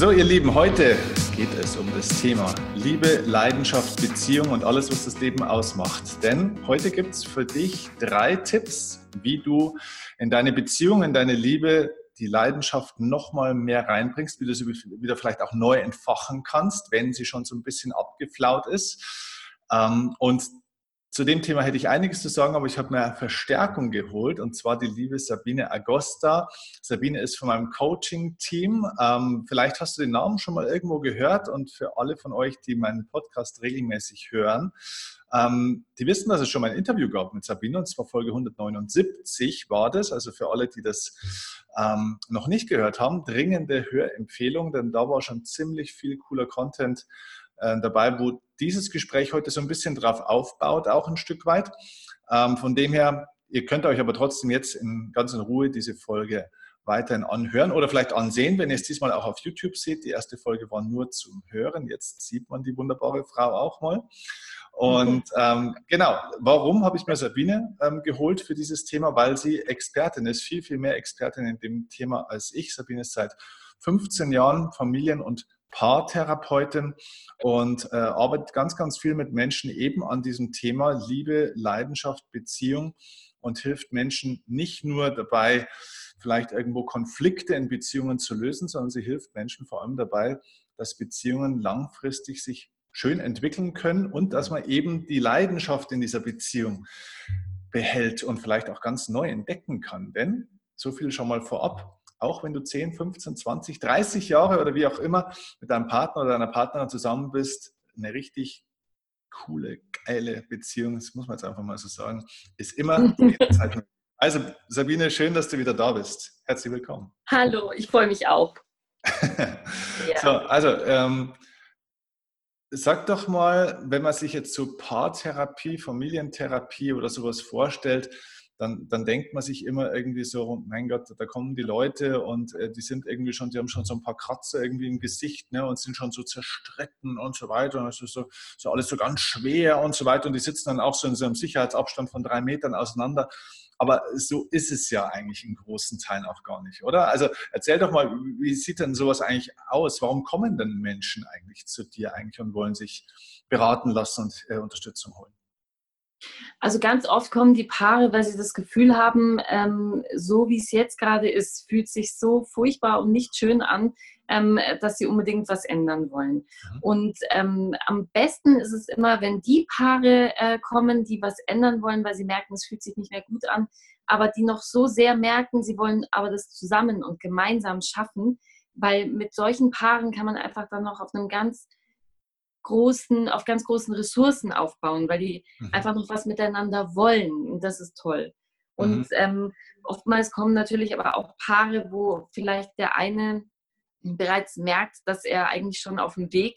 So, ihr Lieben, heute geht es um das Thema Liebe, Leidenschaft, Beziehung und alles, was das Leben ausmacht. Denn heute gibt es für dich drei Tipps, wie du in deine Beziehung, in deine Liebe die Leidenschaft nochmal mehr reinbringst, wie du sie wieder vielleicht auch neu entfachen kannst, wenn sie schon so ein bisschen abgeflaut ist. Ähm, und zu dem Thema hätte ich einiges zu sagen, aber ich habe mir Verstärkung geholt und zwar die liebe Sabine Agosta. Sabine ist von meinem Coaching-Team. Ähm, vielleicht hast du den Namen schon mal irgendwo gehört und für alle von euch, die meinen Podcast regelmäßig hören, ähm, die wissen, dass es schon mal ein Interview gab mit Sabine und zwar Folge 179 war das. Also für alle, die das ähm, noch nicht gehört haben, dringende Hörempfehlung, denn da war schon ziemlich viel cooler Content äh, dabei, wo dieses Gespräch heute so ein bisschen drauf aufbaut, auch ein Stück weit. Ähm, von dem her, ihr könnt euch aber trotzdem jetzt in ganz in Ruhe diese Folge weiterhin anhören oder vielleicht ansehen, wenn ihr es diesmal auch auf YouTube seht. Die erste Folge war nur zum Hören. Jetzt sieht man die wunderbare Frau auch mal. Und ähm, genau, warum habe ich mir Sabine ähm, geholt für dieses Thema? Weil sie Expertin ist, viel, viel mehr Expertin in dem Thema als ich. Sabine ist seit 15 Jahren Familien- und Paartherapeutin und äh, arbeitet ganz, ganz viel mit Menschen eben an diesem Thema Liebe, Leidenschaft, Beziehung und hilft Menschen nicht nur dabei, vielleicht irgendwo Konflikte in Beziehungen zu lösen, sondern sie hilft Menschen vor allem dabei, dass Beziehungen langfristig sich schön entwickeln können und dass man eben die Leidenschaft in dieser Beziehung behält und vielleicht auch ganz neu entdecken kann. Denn so viel schon mal vorab auch wenn du 10, 15, 20, 30 Jahre oder wie auch immer mit deinem Partner oder deiner Partnerin zusammen bist, eine richtig coole, geile Beziehung, das muss man jetzt einfach mal so sagen, ist immer Zeit. Also Sabine, schön, dass du wieder da bist. Herzlich willkommen. Hallo, ich freue mich auch. So, also ähm, sag doch mal, wenn man sich jetzt so Paartherapie, Familientherapie oder sowas vorstellt, dann, dann denkt man sich immer irgendwie so, mein Gott, da kommen die Leute und äh, die sind irgendwie schon, die haben schon so ein paar Kratzer irgendwie im Gesicht ne, und sind schon so zerstritten und so weiter. Und es ist so, so alles so ganz schwer und so weiter. Und die sitzen dann auch so in so einem Sicherheitsabstand von drei Metern auseinander. Aber so ist es ja eigentlich in großen Teilen auch gar nicht, oder? Also erzähl doch mal, wie sieht denn sowas eigentlich aus? Warum kommen denn Menschen eigentlich zu dir eigentlich und wollen sich beraten lassen und äh, Unterstützung holen? Also ganz oft kommen die Paare, weil sie das Gefühl haben, ähm, so wie es jetzt gerade ist, fühlt sich so furchtbar und nicht schön an, ähm, dass sie unbedingt was ändern wollen. Mhm. Und ähm, am besten ist es immer, wenn die Paare äh, kommen, die was ändern wollen, weil sie merken, es fühlt sich nicht mehr gut an, aber die noch so sehr merken, sie wollen aber das zusammen und gemeinsam schaffen, weil mit solchen Paaren kann man einfach dann noch auf einem ganz großen, auf ganz großen Ressourcen aufbauen, weil die mhm. einfach noch was miteinander wollen. Und das ist toll. Und mhm. ähm, oftmals kommen natürlich aber auch Paare, wo vielleicht der eine bereits merkt, dass er eigentlich schon auf dem Weg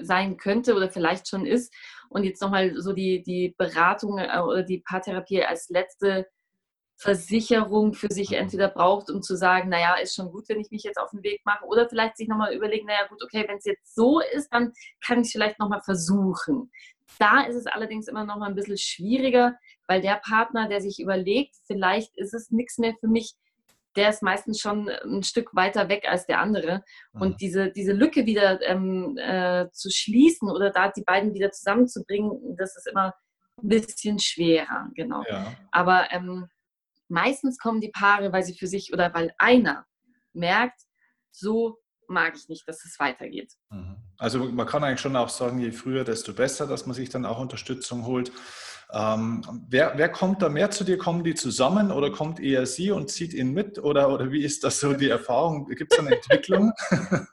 sein könnte oder vielleicht schon ist und jetzt nochmal so die, die Beratung äh, oder die Paartherapie als letzte Versicherung für sich mhm. entweder braucht, um zu sagen, naja, ist schon gut, wenn ich mich jetzt auf den Weg mache, oder vielleicht sich nochmal überlegen, naja gut, okay, wenn es jetzt so ist, dann kann ich es vielleicht nochmal versuchen. Da ist es allerdings immer noch mal ein bisschen schwieriger, weil der Partner, der sich überlegt, vielleicht ist es nichts mehr für mich, der ist meistens schon ein Stück weiter weg als der andere. Und mhm. diese, diese Lücke wieder ähm, äh, zu schließen oder da die beiden wieder zusammenzubringen, das ist immer ein bisschen schwerer, genau. Ja. Aber ähm, meistens kommen die Paare, weil sie für sich oder weil einer merkt, so mag ich nicht, dass es weitergeht. Mhm. Also man kann eigentlich schon auch sagen, je früher, desto besser, dass man sich dann auch Unterstützung holt. Ähm, wer, wer, kommt da mehr zu dir? Kommen die zusammen oder kommt eher sie und zieht ihn mit? Oder, oder wie ist das so die Erfahrung? Gibt es eine Entwicklung?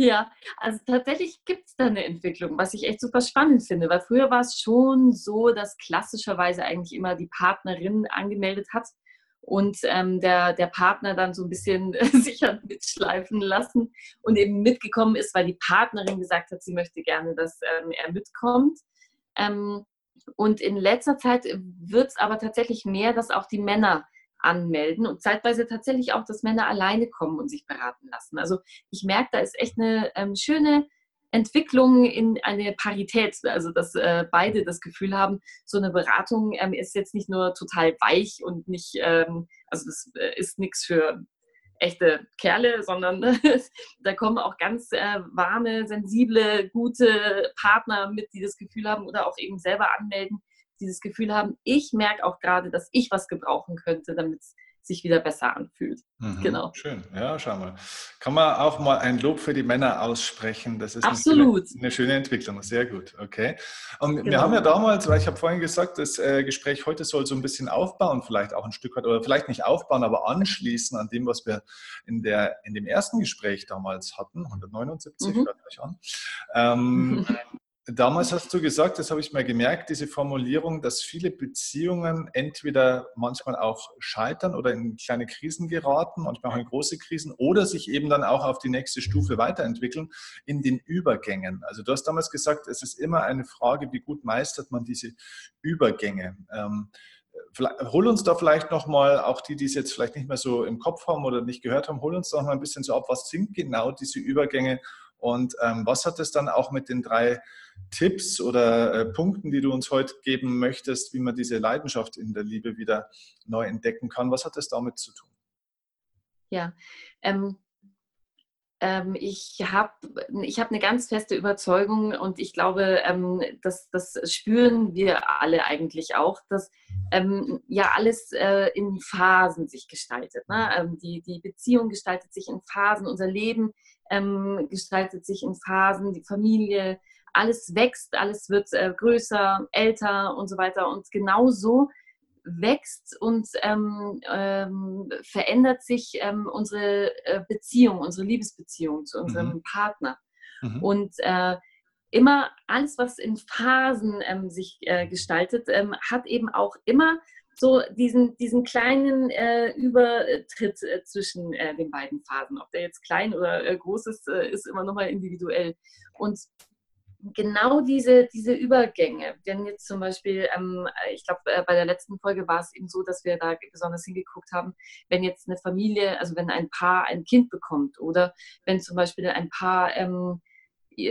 Ja, also tatsächlich gibt es da eine Entwicklung, was ich echt super spannend finde, weil früher war es schon so, dass klassischerweise eigentlich immer die Partnerin angemeldet hat und ähm, der, der Partner dann so ein bisschen sich hat mitschleifen lassen und eben mitgekommen ist, weil die Partnerin gesagt hat, sie möchte gerne, dass ähm, er mitkommt. Ähm, und in letzter Zeit wird es aber tatsächlich mehr, dass auch die Männer anmelden und zeitweise tatsächlich auch, dass Männer alleine kommen und sich beraten lassen. Also ich merke, da ist echt eine ähm, schöne Entwicklung in eine Parität, also dass äh, beide das Gefühl haben, so eine Beratung ähm, ist jetzt nicht nur total weich und nicht, ähm, also das äh, ist nichts für echte Kerle, sondern da kommen auch ganz äh, warme, sensible, gute Partner mit, die das Gefühl haben oder auch eben selber anmelden, dieses Gefühl haben, ich merke auch gerade, dass ich was gebrauchen könnte, damit es sich wieder besser anfühlt. Mhm, genau. Schön, ja, schau mal. Kann man auch mal ein Lob für die Männer aussprechen? Das ist Absolut. Eine, eine schöne Entwicklung, sehr gut, okay. Und genau. wir haben ja damals, weil ich habe vorhin gesagt, das äh, Gespräch heute soll so ein bisschen aufbauen, vielleicht auch ein Stück weit, oder vielleicht nicht aufbauen, aber anschließen an dem, was wir in, der, in dem ersten Gespräch damals hatten, 179, mhm. hört euch an. Ähm, Damals hast du gesagt, das habe ich mal gemerkt, diese Formulierung, dass viele Beziehungen entweder manchmal auch scheitern oder in kleine Krisen geraten, manchmal auch in große Krisen oder sich eben dann auch auf die nächste Stufe weiterentwickeln in den Übergängen. Also du hast damals gesagt, es ist immer eine Frage, wie gut meistert man diese Übergänge. Ähm, hol uns da vielleicht nochmal, auch die, die es jetzt vielleicht nicht mehr so im Kopf haben oder nicht gehört haben, hol uns doch mal ein bisschen so ab, was sind genau diese Übergänge und ähm, was hat es dann auch mit den drei Tipps oder äh, Punkten, die du uns heute geben möchtest, wie man diese Leidenschaft in der Liebe wieder neu entdecken kann? Was hat es damit zu tun? Ja, ähm, ähm, ich habe ich hab eine ganz feste Überzeugung und ich glaube, ähm, das, das spüren wir alle eigentlich auch, dass ähm, ja alles äh, in Phasen sich gestaltet. Ne? Ähm, die, die Beziehung gestaltet sich in Phasen, unser Leben ähm, gestaltet sich in Phasen, die Familie, alles wächst, alles wird äh, größer, älter und so weiter. Und genauso wächst und ähm, ähm, verändert sich ähm, unsere äh, Beziehung, unsere Liebesbeziehung zu unserem mhm. Partner. Mhm. Und äh, immer alles, was in Phasen ähm, sich äh, gestaltet, ähm, hat eben auch immer so diesen, diesen kleinen äh, Übertritt äh, zwischen äh, den beiden Phasen. Ob der jetzt klein oder groß ist, ist immer nochmal individuell. Und genau diese, diese Übergänge, wenn jetzt zum Beispiel, ähm, ich glaube, äh, bei der letzten Folge war es eben so, dass wir da besonders hingeguckt haben, wenn jetzt eine Familie, also wenn ein Paar ein Kind bekommt oder wenn zum Beispiel ein Paar ähm,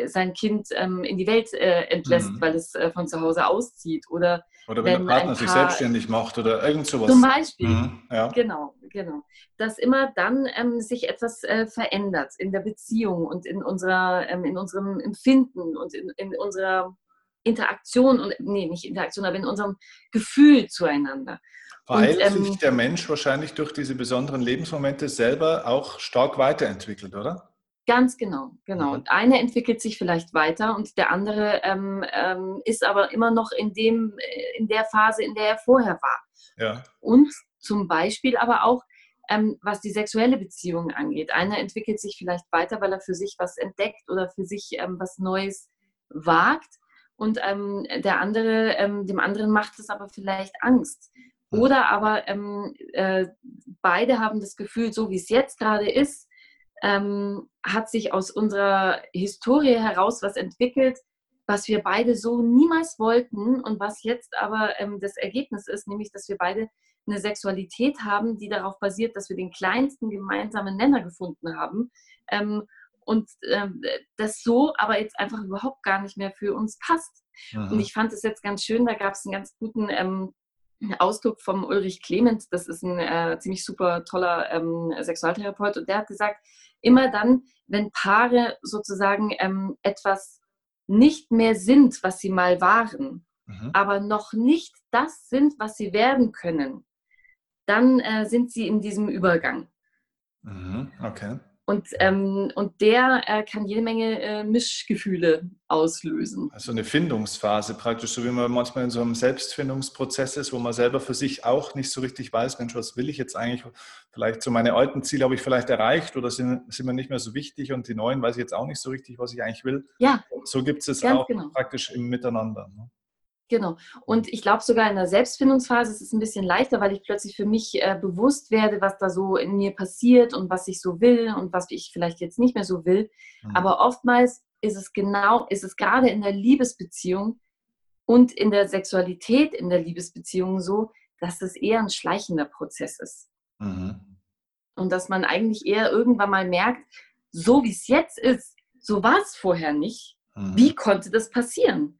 sein Kind ähm, in die Welt äh, entlässt, mhm. weil es äh, von zu Hause auszieht. Oder, oder wenn, wenn der Partner sich selbstständig macht oder irgend sowas. Zum Beispiel, mhm. ja. genau, genau. Dass immer dann ähm, sich etwas äh, verändert in der Beziehung und in, unserer, ähm, in unserem Empfinden und in, in unserer Interaktion und nee, nicht Interaktion, aber in unserem Gefühl zueinander. Weil und, ähm, sich der Mensch wahrscheinlich durch diese besonderen Lebensmomente selber auch stark weiterentwickelt, oder? Ganz genau, genau. Und eine entwickelt sich vielleicht weiter und der andere ähm, ähm, ist aber immer noch in, dem, äh, in der Phase, in der er vorher war. Ja. Und zum Beispiel aber auch, ähm, was die sexuelle Beziehung angeht. Einer entwickelt sich vielleicht weiter, weil er für sich was entdeckt oder für sich ähm, was Neues wagt. Und ähm, der andere, ähm, dem anderen macht es aber vielleicht Angst. Oder aber äh, beide haben das Gefühl, so wie es jetzt gerade ist, ähm, hat sich aus unserer Historie heraus was entwickelt, was wir beide so niemals wollten und was jetzt aber ähm, das Ergebnis ist, nämlich dass wir beide eine Sexualität haben, die darauf basiert, dass wir den kleinsten gemeinsamen Nenner gefunden haben ähm, und ähm, das so aber jetzt einfach überhaupt gar nicht mehr für uns passt. Aha. Und ich fand es jetzt ganz schön, da gab es einen ganz guten ähm, Ausdruck vom Ulrich Clemens, das ist ein äh, ziemlich super toller ähm, Sexualtherapeut und der hat gesagt, immer dann, wenn Paare sozusagen ähm, etwas nicht mehr sind, was sie mal waren, mhm. aber noch nicht das sind, was sie werden können, dann äh, sind sie in diesem Übergang. Mhm. Okay. Und, ähm, und der äh, kann jede Menge äh, Mischgefühle auslösen. Also eine Findungsphase praktisch, so wie man manchmal in so einem Selbstfindungsprozess ist, wo man selber für sich auch nicht so richtig weiß, Mensch, was will ich jetzt eigentlich? Vielleicht so meine alten Ziele habe ich vielleicht erreicht oder sind, sind mir nicht mehr so wichtig und die neuen weiß ich jetzt auch nicht so richtig, was ich eigentlich will. Ja. So gibt es auch genau. praktisch im Miteinander. Ne? Genau. Und ich glaube sogar in der Selbstfindungsphase ist es ein bisschen leichter, weil ich plötzlich für mich äh, bewusst werde, was da so in mir passiert und was ich so will und was ich vielleicht jetzt nicht mehr so will. Mhm. Aber oftmals ist es genau, ist es gerade in der Liebesbeziehung und in der Sexualität in der Liebesbeziehung so, dass es eher ein schleichender Prozess ist. Mhm. Und dass man eigentlich eher irgendwann mal merkt, so wie es jetzt ist, so war es vorher nicht. Mhm. Wie konnte das passieren?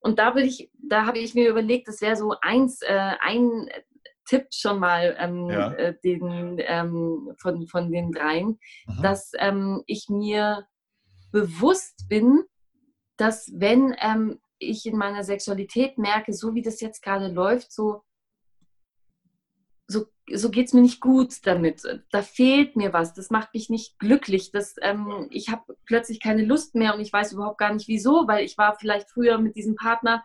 Und da, ich, da habe ich mir überlegt, das wäre so eins, äh, ein Tipp schon mal ähm, ja. äh, den, ähm, von, von den dreien, mhm. dass ähm, ich mir bewusst bin, dass wenn ähm, ich in meiner Sexualität merke, so wie das jetzt gerade läuft, so, so, geht es mir nicht gut damit. Da fehlt mir was, das macht mich nicht glücklich. Das, ähm, ich habe plötzlich keine Lust mehr und ich weiß überhaupt gar nicht wieso, weil ich war vielleicht früher mit diesem Partner,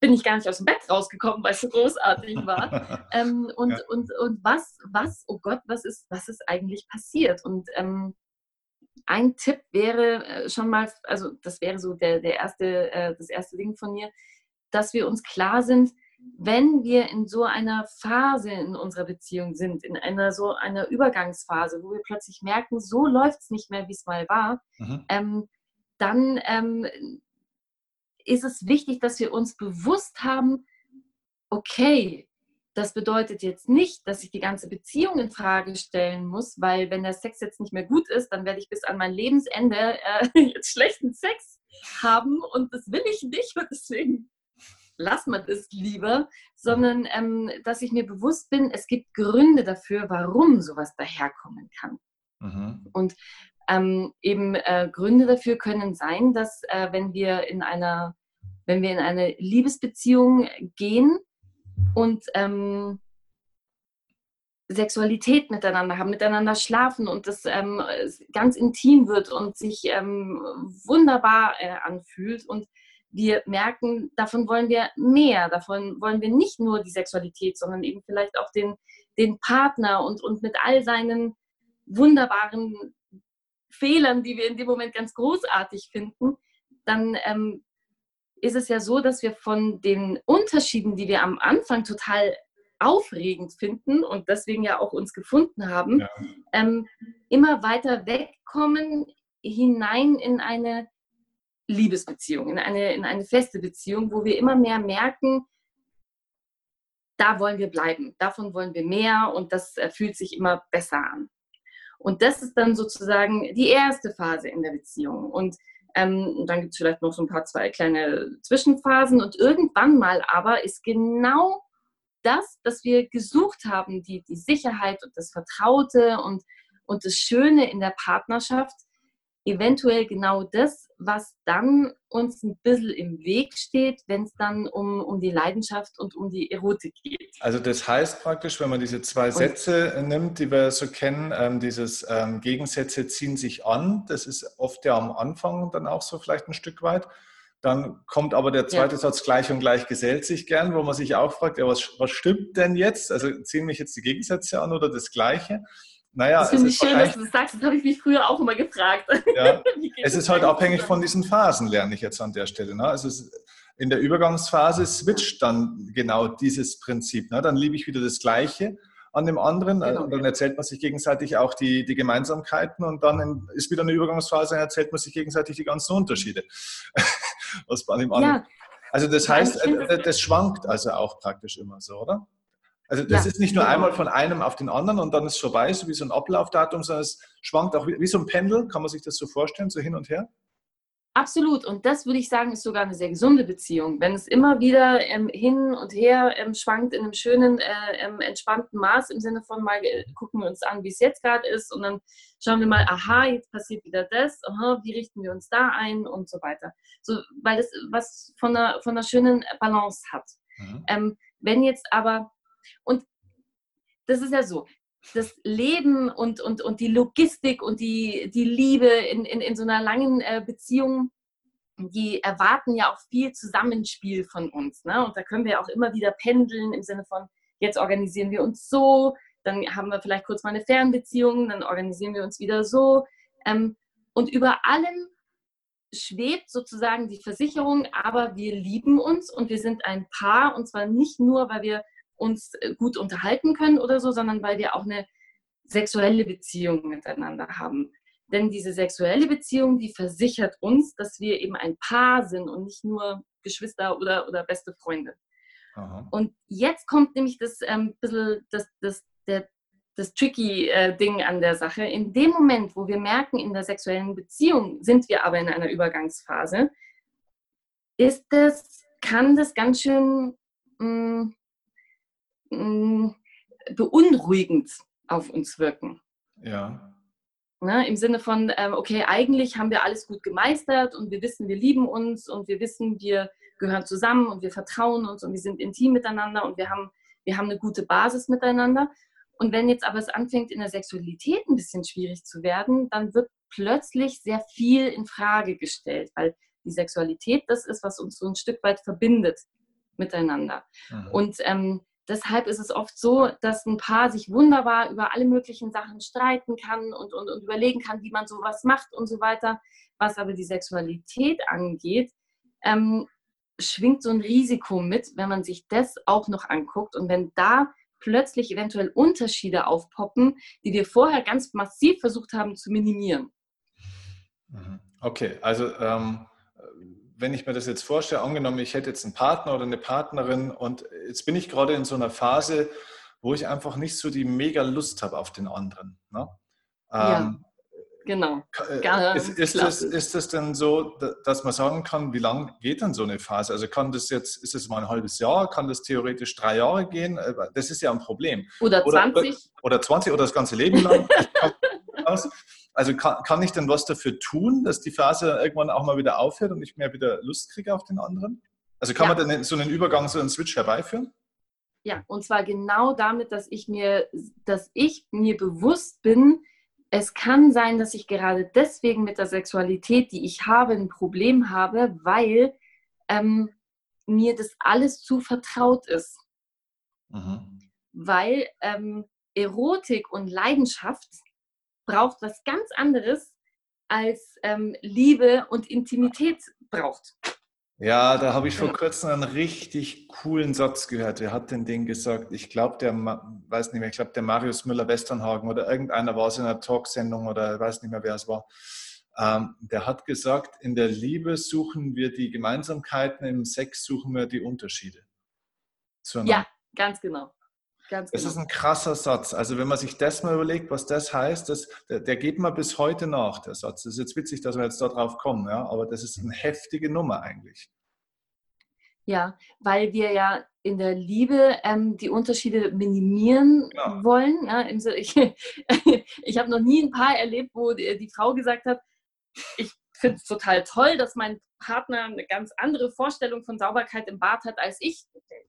bin ich gar nicht aus dem Bett rausgekommen, weil es so großartig war. ähm, und, ja. und, und was, was, oh Gott, was ist, was ist eigentlich passiert? Und ähm, ein Tipp wäre äh, schon mal, also das wäre so der, der erste, äh, das erste Ding von mir, dass wir uns klar sind, wenn wir in so einer Phase in unserer Beziehung sind, in einer so einer Übergangsphase, wo wir plötzlich merken, so läuft es nicht mehr, wie es mal war, mhm. ähm, dann ähm, ist es wichtig, dass wir uns bewusst haben, okay, das bedeutet jetzt nicht, dass ich die ganze Beziehung in Frage stellen muss, weil wenn der Sex jetzt nicht mehr gut ist, dann werde ich bis an mein Lebensende äh, jetzt schlechten Sex haben und das will ich nicht und deswegen lass man das lieber, sondern ähm, dass ich mir bewusst bin, es gibt Gründe dafür, warum sowas daherkommen kann. Mhm. Und ähm, eben äh, Gründe dafür können sein, dass äh, wenn wir in einer wenn wir in eine Liebesbeziehung gehen, und ähm, Sexualität miteinander haben, miteinander schlafen und das ähm, ganz intim wird und sich ähm, wunderbar äh, anfühlt und wir merken, davon wollen wir mehr, davon wollen wir nicht nur die Sexualität, sondern eben vielleicht auch den, den Partner und, und mit all seinen wunderbaren Fehlern, die wir in dem Moment ganz großartig finden, dann ähm, ist es ja so, dass wir von den Unterschieden, die wir am Anfang total aufregend finden und deswegen ja auch uns gefunden haben, ja. ähm, immer weiter wegkommen hinein in eine Liebesbeziehung, in eine, in eine feste Beziehung, wo wir immer mehr merken, da wollen wir bleiben, davon wollen wir mehr und das äh, fühlt sich immer besser an. Und das ist dann sozusagen die erste Phase in der Beziehung. Und ähm, dann gibt es vielleicht noch so ein paar zwei kleine Zwischenphasen und irgendwann mal aber ist genau das, das wir gesucht haben, die, die Sicherheit und das Vertraute und, und das Schöne in der Partnerschaft, eventuell genau das, was dann uns ein bisschen im Weg steht, wenn es dann um, um die Leidenschaft und um die Erotik geht. Also das heißt praktisch, wenn man diese zwei Sätze und, nimmt, die wir so kennen, ähm, dieses ähm, Gegensätze ziehen sich an, das ist oft ja am Anfang dann auch so vielleicht ein Stück weit. Dann kommt aber der zweite ja. Satz gleich und gleich gesellt sich gern, wo man sich auch fragt, ja, was, was stimmt denn jetzt? Also ziehen mich jetzt die Gegensätze an oder das Gleiche? Naja, das finde ich schön, dass du das sagst. Das habe ich mich früher auch immer gefragt. Ja, es ist halt abhängig von diesen Phasen, lerne ich jetzt an der Stelle. Ne? Also in der Übergangsphase switcht dann genau dieses Prinzip. Ne? Dann liebe ich wieder das Gleiche an dem anderen genau. und dann erzählt man sich gegenseitig auch die, die Gemeinsamkeiten und dann ist wieder eine Übergangsphase und erzählt man sich gegenseitig die ganzen Unterschiede. Was bei dem anderen. Ja. Also das heißt, äh, das schwankt also auch praktisch immer so, oder? Also das ja, ist nicht nur genau. einmal von einem auf den anderen und dann ist es vorbei, so wie so ein Ablaufdatum, sondern es schwankt auch wie so ein Pendel, kann man sich das so vorstellen, so hin und her? Absolut. Und das würde ich sagen, ist sogar eine sehr gesunde Beziehung. Wenn es immer wieder ähm, hin und her ähm, schwankt in einem schönen, äh, ähm, entspannten Maß im Sinne von mal äh, gucken wir uns an, wie es jetzt gerade ist und dann schauen wir mal, aha, jetzt passiert wieder das, aha, wie richten wir uns da ein und so weiter. So, weil es was von einer, von einer schönen Balance hat. Mhm. Ähm, wenn jetzt aber und das ist ja so, das Leben und, und, und die Logistik und die, die Liebe in, in, in so einer langen äh, Beziehung, die erwarten ja auch viel Zusammenspiel von uns. Ne? Und da können wir auch immer wieder pendeln im Sinne von, jetzt organisieren wir uns so, dann haben wir vielleicht kurz mal eine Fernbeziehung, dann organisieren wir uns wieder so. Ähm, und über allem schwebt sozusagen die Versicherung, aber wir lieben uns und wir sind ein Paar und zwar nicht nur, weil wir uns äh, gut unterhalten können oder so, sondern weil wir auch eine sexuelle Beziehung miteinander haben. Denn diese sexuelle Beziehung, die versichert uns, dass wir eben ein Paar sind und nicht nur Geschwister oder, oder beste Freunde. Aha. Und jetzt kommt nämlich das ähm, bisschen das, das, der, das tricky äh, Ding an der Sache. In dem Moment, wo wir merken, in der sexuellen Beziehung sind wir aber in einer Übergangsphase, ist das, kann das ganz schön mh, mm, beunruhigend auf uns wirken. Ja. Ne, Im Sinne von, ähm, okay, eigentlich haben wir alles gut gemeistert und wir wissen, wir lieben uns und wir wissen, wir gehören zusammen und wir vertrauen uns und wir sind intim miteinander und wir haben, wir haben eine gute Basis miteinander. Und wenn jetzt aber es anfängt, in der Sexualität ein bisschen schwierig zu werden, dann wird plötzlich sehr viel in Frage gestellt, weil die Sexualität das ist, was uns so ein Stück weit verbindet miteinander. Mhm. Und ähm, deshalb ist es oft so, dass ein Paar sich wunderbar über alle möglichen Sachen streiten kann und, und, und überlegen kann, wie man sowas macht und so weiter. Was aber die Sexualität angeht, ähm, schwingt so ein Risiko mit, wenn man sich das auch noch anguckt. Und wenn da plötzlich eventuell Unterschiede aufpoppen, die wir vorher ganz massiv versucht haben zu minimieren. Mhm. Okay, also ähm, wenn ich mir das jetzt vorstelle, angenommen, ich hätte jetzt einen Partner oder eine Partnerin und jetzt bin ich gerade in so einer Phase, wo ich einfach nicht so die mega Lust habe auf den anderen. Ne? Ja. Ähm, Genau. Äh, ist, ist, das, ist das denn so, dass man sagen kann, wie lange geht denn so eine Phase? Also kann das jetzt, ist es mal ein halbes Jahr, kann das theoretisch drei Jahre gehen? Äh, das ist ja ein Problem. Oder 20. Oder, oder 20 oder das ganze Leben lang. also kann, kann ich denn was dafür tun, dass die Phase irgendwann auch mal wieder aufhört und ich mehr wieder Lust kriege auf den anderen? Also kann ja. man denn so einen Übergang, so einen Switch herbeiführen? Ja, und zwar genau damit, dass ich mir, dass ich mir bewusst bin, es kann sein, dass ich gerade deswegen mit der Sexualität, die ich habe, ein Problem habe, weil ähm, mir das alles zu vertraut ist. Mhm. Weil ähm, Erotik und Leidenschaft braucht was ganz anderes als ähm, Liebe und Intimität braucht. Ja, da habe ich vor kurzem einen richtig coolen Satz gehört. Wer hat denn den gesagt? Ich glaube, der, weiß nicht mehr, ich glaube, der Marius Müller-Westernhagen oder irgendeiner war es in einer Talksendung oder weiß nicht mehr, wer es war. Ähm, der hat gesagt, in der Liebe suchen wir die Gemeinsamkeiten, im Sex suchen wir die Unterschiede. Ja, ganz genau. Ganz das genau. ist ein krasser Satz. Also wenn man sich das mal überlegt, was das heißt, das, der, der geht mir bis heute nach, der Satz. Das ist jetzt witzig, dass wir jetzt darauf kommen, ja? aber das ist eine heftige Nummer eigentlich. Ja, weil wir ja in der Liebe ähm, die Unterschiede minimieren genau. wollen. Ja, ich ich habe noch nie ein Paar erlebt, wo die, die Frau gesagt hat, ich finde es total toll, dass mein Partner eine ganz andere Vorstellung von Sauberkeit im Bad hat als ich.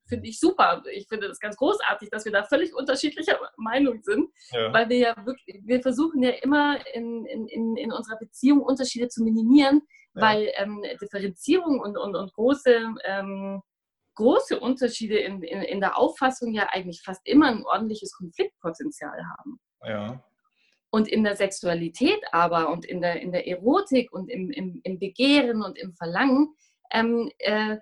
Finde ich super. Ich finde das ganz großartig, dass wir da völlig unterschiedlicher Meinung sind, ja. weil wir ja wirklich, wir versuchen ja immer in, in, in unserer Beziehung Unterschiede zu minimieren, ja. weil ähm, Differenzierung und, und, und große, ähm, große Unterschiede in, in, in der Auffassung ja eigentlich fast immer ein ordentliches Konfliktpotenzial haben. Ja. Und in der Sexualität aber und in der, in der Erotik und im, im, im Begehren und im Verlangen, ähm, äh,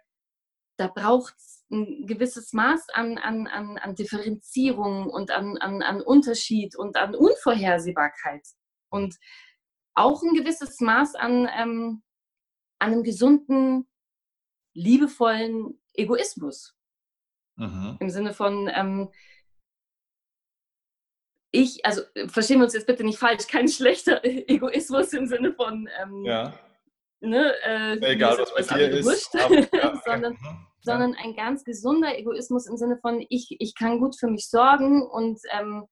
da braucht es ein gewisses Maß an, an, an, an Differenzierung und an, an, an Unterschied und an Unvorhersehbarkeit. Und auch ein gewisses Maß an, ähm, an einem gesunden, liebevollen Egoismus. Mhm. Im Sinne von, ähm, ich, also verstehen wir uns jetzt bitte nicht falsch, kein schlechter Egoismus im Sinne von, ähm, ja. ne, äh, egal was bei dir ist, aber, ja, sondern, mhm. sondern ein ganz gesunder Egoismus im Sinne von, ich, ich kann gut für mich sorgen und ähm,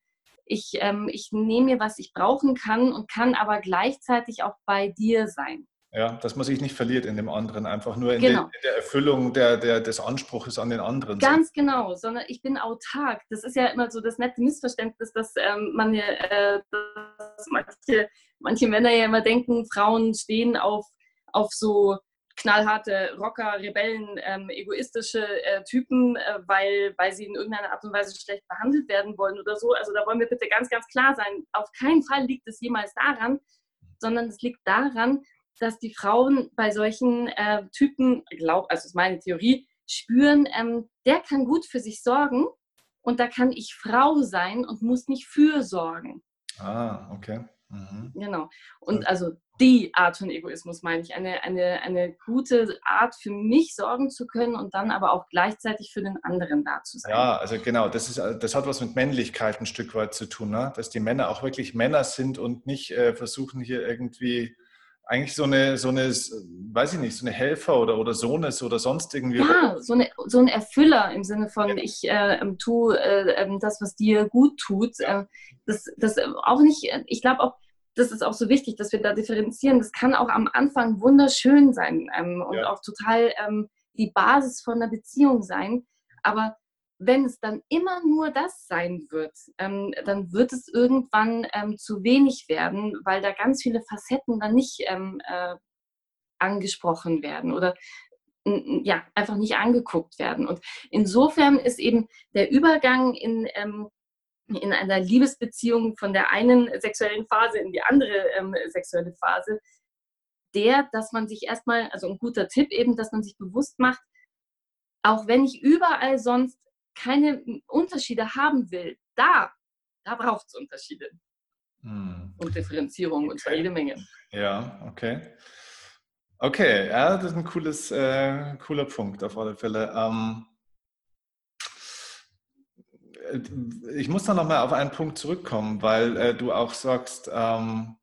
ich, ähm, ich nehme mir, was ich brauchen kann und kann aber gleichzeitig auch bei dir sein. Ja, dass man sich nicht verliert in dem anderen, einfach nur in, genau. de, in der Erfüllung der, der, des Anspruches an den anderen. Ganz genau, sondern ich bin autark. Das ist ja immer so das nette Missverständnis, dass ähm, man äh, dass manche, manche Männer ja immer denken, Frauen stehen auf, auf so knallharte Rocker, Rebellen, ähm, egoistische äh, Typen, äh, weil, weil sie in irgendeiner Art und Weise schlecht behandelt werden wollen oder so. Also da wollen wir bitte ganz, ganz klar sein. Auf keinen Fall liegt es jemals daran, sondern es liegt daran, dass die Frauen bei solchen äh, Typen, glaub, also ist meine Theorie, spüren, ähm, der kann gut für sich sorgen und da kann ich Frau sein und muss nicht fürsorgen. Ah, okay. Mhm. Genau. Und also die Art von Egoismus meine ich, eine, eine, eine gute Art für mich sorgen zu können und dann aber auch gleichzeitig für den anderen da zu sein. Ja, also genau, das, ist, das hat was mit Männlichkeit ein Stück weit zu tun, ne? dass die Männer auch wirklich Männer sind und nicht äh, versuchen hier irgendwie eigentlich so eine, so eine, weiß ich nicht, so eine Helfer oder, oder Sohnes oder sonst irgendwie. Ja, so, eine, so ein Erfüller im Sinne von, ja. ich äh, ähm, tue äh, ähm, das, was dir gut tut. Äh, das, das auch nicht, ich glaube auch, das ist auch so wichtig, dass wir da differenzieren. Das kann auch am Anfang wunderschön sein ähm, und ja. auch total ähm, die Basis von einer Beziehung sein. Aber wenn es dann immer nur das sein wird, ähm, dann wird es irgendwann ähm, zu wenig werden, weil da ganz viele Facetten dann nicht ähm, äh, angesprochen werden oder ja, einfach nicht angeguckt werden. Und insofern ist eben der Übergang in, ähm, in einer Liebesbeziehung von der einen sexuellen Phase in die andere ähm, sexuelle Phase der, dass man sich erstmal, also ein guter Tipp eben, dass man sich bewusst macht, auch wenn ich überall sonst keine Unterschiede haben will, da, da braucht es Unterschiede. Hm. Und Differenzierung okay. und zwar jede Menge. Ja, okay. Okay, ja, das ist ein cooles, äh, cooler Punkt auf alle Fälle. Ähm, ich muss da nochmal auf einen Punkt zurückkommen, weil äh, du auch sagst, ähm,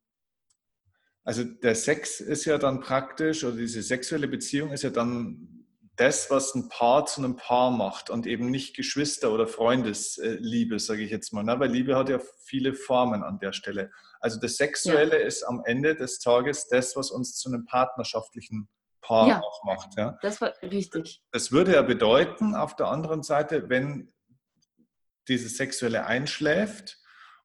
also der Sex ist ja dann praktisch, oder diese sexuelle Beziehung ist ja dann das, was ein Paar zu einem Paar macht und eben nicht Geschwister- oder Freundesliebe, sage ich jetzt mal. Ne? Weil Liebe hat ja viele Formen an der Stelle. Also das Sexuelle ja. ist am Ende des Tages das, was uns zu einem partnerschaftlichen Paar ja, auch macht. Ja? Das war richtig. Das würde ja bedeuten, auf der anderen Seite, wenn dieses Sexuelle einschläft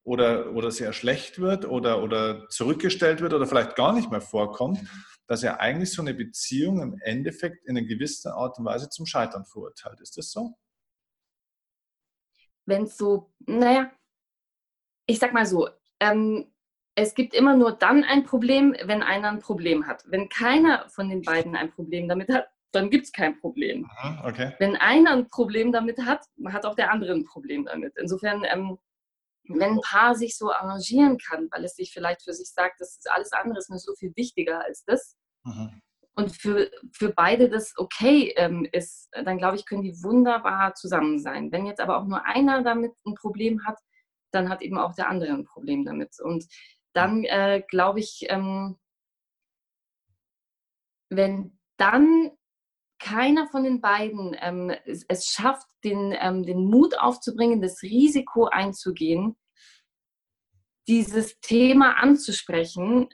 oder, oder sehr schlecht wird oder, oder zurückgestellt wird oder vielleicht gar nicht mehr vorkommt, dass ja eigentlich so eine Beziehung im Endeffekt in einer gewissen Art und Weise zum Scheitern verurteilt. Ist das so? Wenn es so, naja, ich sag mal so, ähm, es gibt immer nur dann ein Problem, wenn einer ein Problem hat. Wenn keiner von den beiden ein Problem damit hat, dann gibt es kein Problem. Aha, okay. Wenn einer ein Problem damit hat, hat auch der andere ein Problem damit. Insofern, ähm, wenn ein Paar sich so arrangieren kann, weil es sich vielleicht für sich sagt, das ist alles andere ist mir so viel wichtiger als das, mhm. und für, für beide das okay ähm, ist, dann glaube ich, können die wunderbar zusammen sein. Wenn jetzt aber auch nur einer damit ein Problem hat, dann hat eben auch der andere ein Problem damit. Und dann äh, glaube ich, ähm, wenn dann keiner von den beiden ähm, es, es, schafft, den, ähm, den Mut aufzubringen, das Risiko einzugehen, dieses Thema anzusprechen,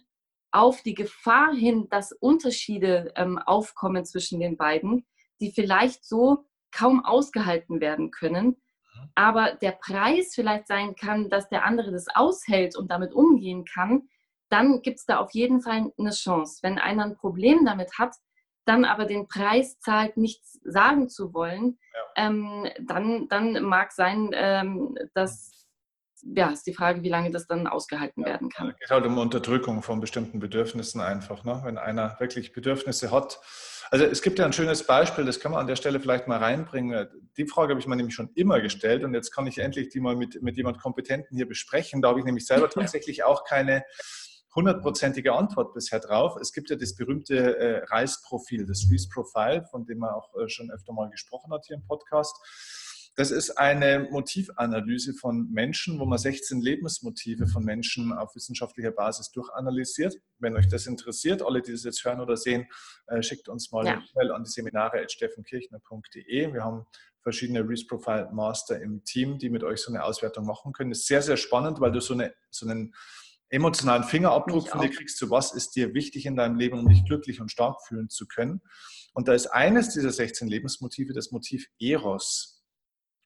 auf die Gefahr hin, dass Unterschiede ähm, aufkommen zwischen den beiden, die vielleicht so kaum ausgehalten werden können, aber der Preis vielleicht sein kann, dass der andere das aushält und damit umgehen kann, dann gibt es da auf jeden Fall eine Chance. Wenn einer ein Problem damit hat, dann aber den Preis zahlt, nichts sagen zu wollen, ja. ähm, dann, dann mag sein, ähm, dass ja, ist die Frage, wie lange das dann ausgehalten ja, werden kann. Es geht halt um Unterdrückung von bestimmten Bedürfnissen einfach. Ne? Wenn einer wirklich Bedürfnisse hat. Also es gibt ja ein schönes Beispiel, das kann man an der Stelle vielleicht mal reinbringen. Die Frage habe ich mir nämlich schon immer gestellt und jetzt kann ich endlich die mal mit, mit jemand Kompetenten hier besprechen. Da habe ich nämlich selber tatsächlich auch keine hundertprozentige Antwort bisher drauf. Es gibt ja das berühmte äh, Reisprofil, das Reese Profile, von dem man auch äh, schon öfter mal gesprochen hat hier im Podcast. Das ist eine Motivanalyse von Menschen, wo man 16 Lebensmotive von Menschen auf wissenschaftlicher Basis durchanalysiert. Wenn euch das interessiert, alle, die das jetzt hören oder sehen, äh, schickt uns mal ja. eine an die Seminare steffenkirchner.de. Wir haben verschiedene Reese Profile Master im Team, die mit euch so eine Auswertung machen können. Das ist sehr, sehr spannend, weil du so, eine, so einen emotionalen Fingerabdruck von dir kriegst, zu was ist dir wichtig in deinem Leben, um dich glücklich und stark fühlen zu können. Und da ist eines dieser 16 Lebensmotive das Motiv Eros.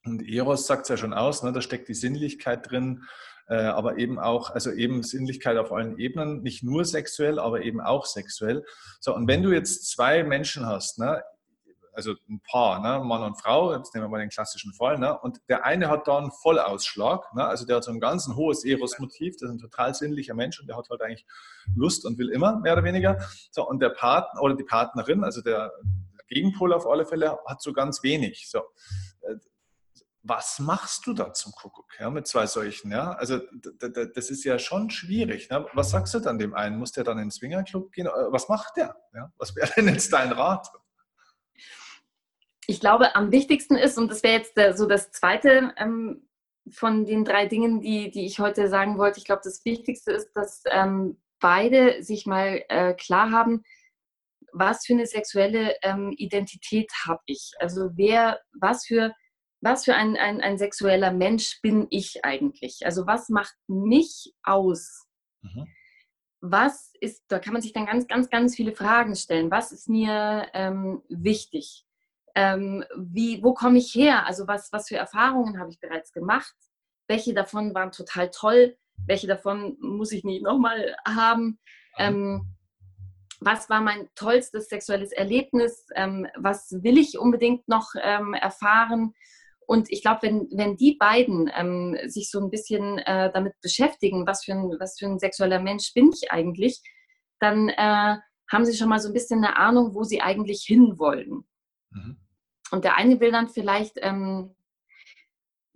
Und Eros sagt es ja schon aus, ne, da steckt die Sinnlichkeit drin, äh, aber eben auch, also eben Sinnlichkeit auf allen Ebenen, nicht nur sexuell, aber eben auch sexuell. So, und wenn du jetzt zwei Menschen hast, ne, also ein Paar, ne, Mann und Frau, jetzt nehmen wir mal den klassischen Fall, ne, und der eine hat da einen Vollausschlag, ne, also der hat so ein ganz hohes Eros-Motiv, das ist ein total sinnlicher Mensch und der hat halt eigentlich Lust und will immer, mehr oder weniger. So, und der Partner oder die Partnerin, also der Gegenpol auf alle Fälle, hat so ganz wenig. So äh, was machst du da zum Kuckuck ja, mit zwei solchen? Ja? Also das ist ja schon schwierig. Ne? Was sagst du dann dem einen? Muss der dann in den Swingerclub gehen? Äh, was macht der? Ja? Was wäre denn jetzt dein Rat? Ich glaube, am wichtigsten ist, und das wäre jetzt so das Zweite ähm, von den drei Dingen, die, die ich heute sagen wollte, ich glaube, das Wichtigste ist, dass ähm, beide sich mal äh, klar haben, was für eine sexuelle ähm, Identität habe ich? Also wer, was für, was für ein, ein, ein sexueller Mensch bin ich eigentlich? Also was macht mich aus? Mhm. Was ist, da kann man sich dann ganz, ganz, ganz viele Fragen stellen. Was ist mir ähm, wichtig? Ähm, wie, wo komme ich her? Also was, was für Erfahrungen habe ich bereits gemacht? Welche davon waren total toll? Welche davon muss ich nicht nochmal haben? Ähm, was war mein tollstes sexuelles Erlebnis? Ähm, was will ich unbedingt noch ähm, erfahren? Und ich glaube, wenn, wenn die beiden ähm, sich so ein bisschen äh, damit beschäftigen, was für, ein, was für ein sexueller Mensch bin ich eigentlich, dann äh, haben sie schon mal so ein bisschen eine Ahnung, wo sie eigentlich hinwollen. Mhm. Und der eine will dann vielleicht ähm,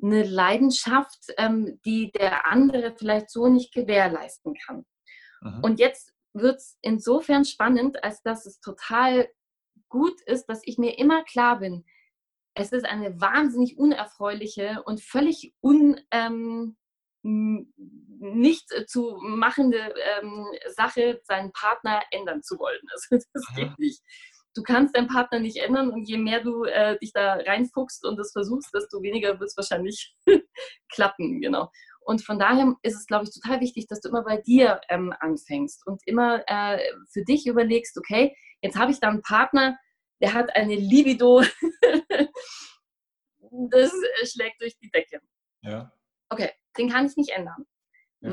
eine Leidenschaft, ähm, die der andere vielleicht so nicht gewährleisten kann. Mhm. Und jetzt wird es insofern spannend, als dass es total gut ist, dass ich mir immer klar bin, es ist eine wahnsinnig unerfreuliche und völlig un, ähm, nicht zu machende ähm, Sache, seinen Partner ändern zu wollen. Also das geht nicht. Du kannst deinen Partner nicht ändern und je mehr du äh, dich da reinfuchst und das versuchst, desto weniger wird es wahrscheinlich klappen. Genau. Und von daher ist es, glaube ich, total wichtig, dass du immer bei dir ähm, anfängst und immer äh, für dich überlegst, okay, jetzt habe ich da einen Partner, der hat eine Libido, das schlägt durch die Decke. Ja. Okay, den kann ich nicht ändern.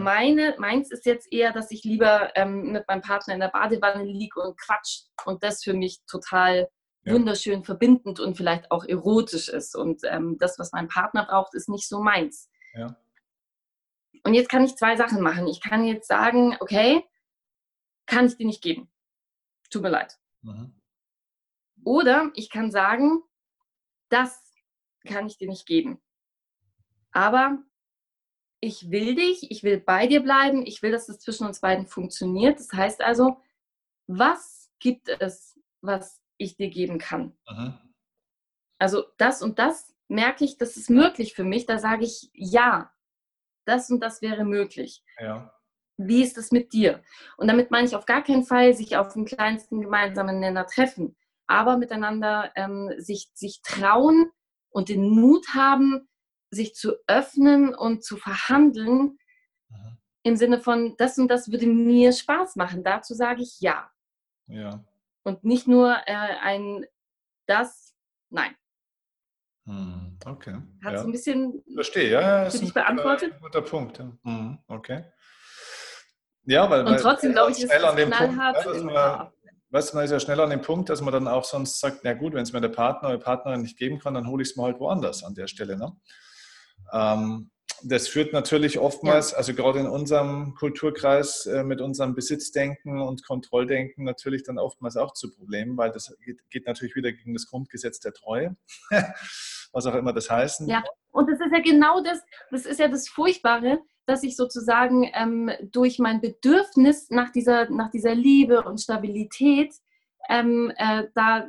Meine, meins ist jetzt eher, dass ich lieber ähm, mit meinem Partner in der Badewanne liege und quatsch und das für mich total ja. wunderschön verbindend und vielleicht auch erotisch ist. Und ähm, das, was mein Partner braucht, ist nicht so meins. Ja. Und jetzt kann ich zwei Sachen machen. Ich kann jetzt sagen, okay, kann ich dir nicht geben. Tut mir leid. Mhm. Oder ich kann sagen, das kann ich dir nicht geben. Aber ich will dich, ich will bei dir bleiben, ich will, dass es zwischen uns beiden funktioniert. Das heißt also, was gibt es, was ich dir geben kann? Mhm. Also das und das merke ich, das ist möglich für mich. Da sage ich ja das und das wäre möglich. Ja. Wie ist es mit dir? Und damit meine ich auf gar keinen Fall, sich auf den kleinsten gemeinsamen Nenner treffen, aber miteinander ähm, sich, sich trauen und den Mut haben, sich zu öffnen und zu verhandeln, mhm. im Sinne von, das und das würde mir Spaß machen. Dazu sage ich ja. Ja. Und nicht nur äh, ein das, nein. Hm, okay. Hat ja. ein bisschen Verstehe, ja, für dich beantwortet? Ein guter Punkt. Hm, okay. Ja, weil und trotzdem glaube ich, ist schnell an dem Punkt, ja, weißt man ist ja schnell an dem Punkt, dass man dann auch sonst sagt, na gut, wenn es mir der Partner oder Partnerin nicht geben kann, dann hole ich es mir halt woanders an der Stelle. Ne? Ähm, das führt natürlich oftmals, ja. also gerade in unserem Kulturkreis äh, mit unserem Besitzdenken und Kontrolldenken natürlich dann oftmals auch zu Problemen, weil das geht, natürlich wieder gegen das Grundgesetz der Treue, was auch immer das heißt. Ja, und das ist ja genau das, das ist ja das Furchtbare, dass ich sozusagen ähm, durch mein Bedürfnis nach dieser, nach dieser Liebe und Stabilität ähm, äh, da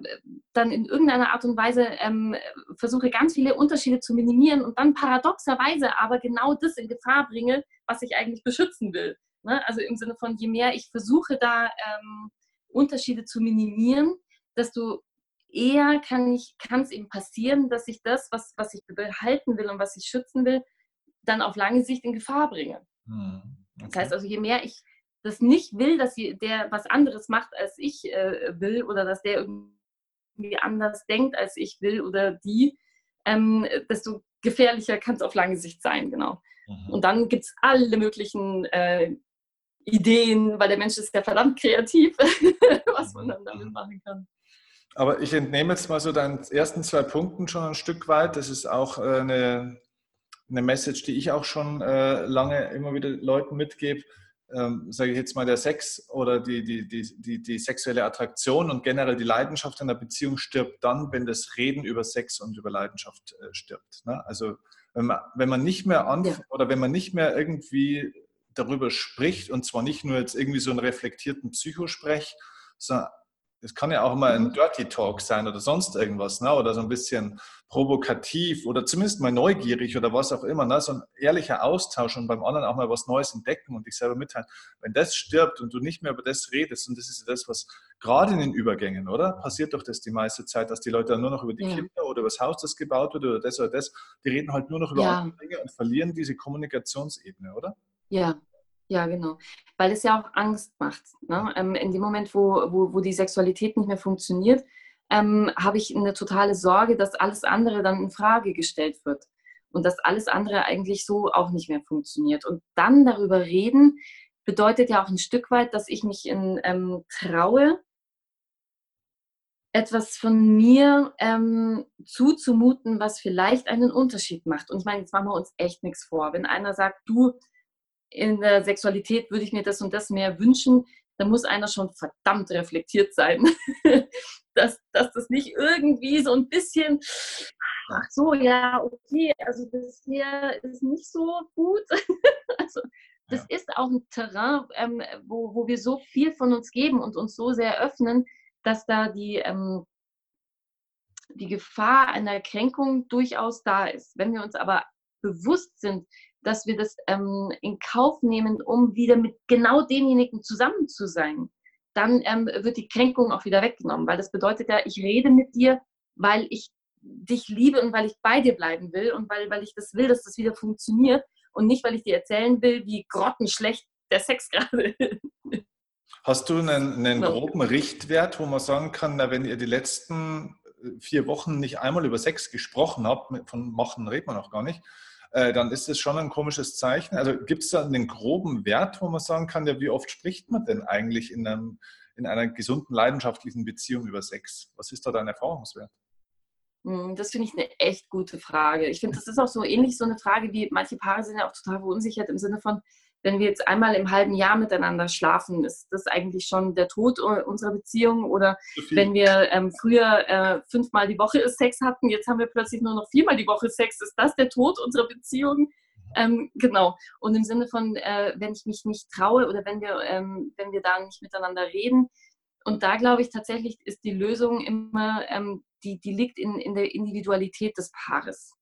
dann in irgendeiner Art und Weise ähm, versuche, ganz viele Unterschiede zu minimieren und dann paradoxerweise aber genau das in Gefahr bringe, was ich eigentlich beschützen will. Ne? Also im Sinne von, je mehr ich versuche, da ähm, Unterschiede zu minimieren, desto eher kann es eben passieren, dass ich das, was, was ich behalten will und was ich schützen will, dann auf lange Sicht in Gefahr bringe. Hm, okay. Das heißt also, je mehr ich das nicht will, dass der was anderes macht, als ich äh, will oder dass der irgendwie anders denkt, als ich will oder die, ähm, desto gefährlicher kann es auf lange Sicht sein, genau. Mhm. Und dann gibt es alle möglichen äh, Ideen, weil der Mensch ist ja verdammt kreativ, was man dann damit machen kann. Aber ich entnehme jetzt mal so deinen ersten zwei Punkten schon ein Stück weit. Das ist auch äh, eine, eine Message, die ich auch schon äh, lange immer wieder Leuten mitgebe ähm, sage ich jetzt mal, der Sex oder die, die, die, die, die sexuelle Attraktion und generell die Leidenschaft in der Beziehung stirbt dann, wenn das Reden über Sex und über Leidenschaft äh, stirbt. Ne? Also wenn man, wenn man nicht mehr an ja. oder wenn man nicht mehr irgendwie darüber spricht und zwar nicht nur jetzt irgendwie so einen reflektierten Psychosprech, sondern es kann ja auch mal ein mhm. Dirty Talk sein oder sonst irgendwas, ne? oder so ein bisschen provokativ oder zumindest mal neugierig oder was auch immer. Ne? So ein ehrlicher Austausch und beim anderen auch mal was Neues entdecken und dich selber mitteilen. Wenn das stirbt und du nicht mehr über das redest, und das ist das, was gerade in den Übergängen, oder? Passiert doch das die meiste Zeit, dass die Leute dann nur noch über die ja. Kinder oder über das Haus, das gebaut wird oder das oder das, die reden halt nur noch über ja. andere Dinge und verlieren diese Kommunikationsebene, oder? Ja, ja, genau. Weil es ja auch Angst macht. Ne? Ähm, in dem Moment, wo, wo, wo die Sexualität nicht mehr funktioniert, ähm, habe ich eine totale Sorge, dass alles andere dann in Frage gestellt wird und dass alles andere eigentlich so auch nicht mehr funktioniert. Und dann darüber reden bedeutet ja auch ein Stück weit, dass ich mich in, ähm, traue, etwas von mir ähm, zuzumuten, was vielleicht einen Unterschied macht. Und ich meine, jetzt machen wir uns echt nichts vor. Wenn einer sagt, du, in der Sexualität würde ich mir das und das mehr wünschen, dann muss einer schon verdammt reflektiert sein, dass, dass das nicht irgendwie so ein bisschen, ach so, ja, okay, also das hier ist nicht so gut. also das ja. ist auch ein Terrain, ähm, wo, wo wir so viel von uns geben und uns so sehr öffnen, dass da die, ähm, die Gefahr einer Kränkung durchaus da ist. Wenn wir uns aber bewusst sind, dass wir das ähm, in Kauf nehmen, um wieder mit genau denjenigen zusammen zu sein, dann ähm, wird die Kränkung auch wieder weggenommen, weil das bedeutet ja, ich rede mit dir, weil ich dich liebe und weil ich bei dir bleiben will und weil, weil ich das will, dass das wieder funktioniert und nicht, weil ich dir erzählen will, wie grottenschlecht der Sex gerade ist. Hast du einen, einen groben Richtwert, wo man sagen kann, na, wenn ihr die letzten vier Wochen nicht einmal über Sex gesprochen habt, von machen redet man auch gar nicht, äh, dann ist es schon ein komisches Zeichen. Also gibt es da einen groben Wert, wo man sagen kann, ja, wie oft spricht man denn eigentlich in, einem, in einer gesunden, leidenschaftlichen Beziehung über Sex? Was ist da dein Erfahrungswert? Hm, das finde ich eine echt gute Frage. Ich finde, das ist auch so ähnlich so eine Frage, wie manche Paare sind ja auch total verunsichert im Sinne von, wenn wir jetzt einmal im halben Jahr miteinander schlafen, ist das eigentlich schon der Tod unserer Beziehung? Oder wenn wir ähm, früher äh, fünfmal die Woche Sex hatten, jetzt haben wir plötzlich nur noch viermal die Woche Sex, ist das der Tod unserer Beziehung? Ähm, genau. Und im Sinne von, äh, wenn ich mich nicht traue oder wenn wir, ähm, wenn wir da nicht miteinander reden. Und da glaube ich tatsächlich ist die Lösung immer, ähm, die, die liegt in, in der Individualität des Paares.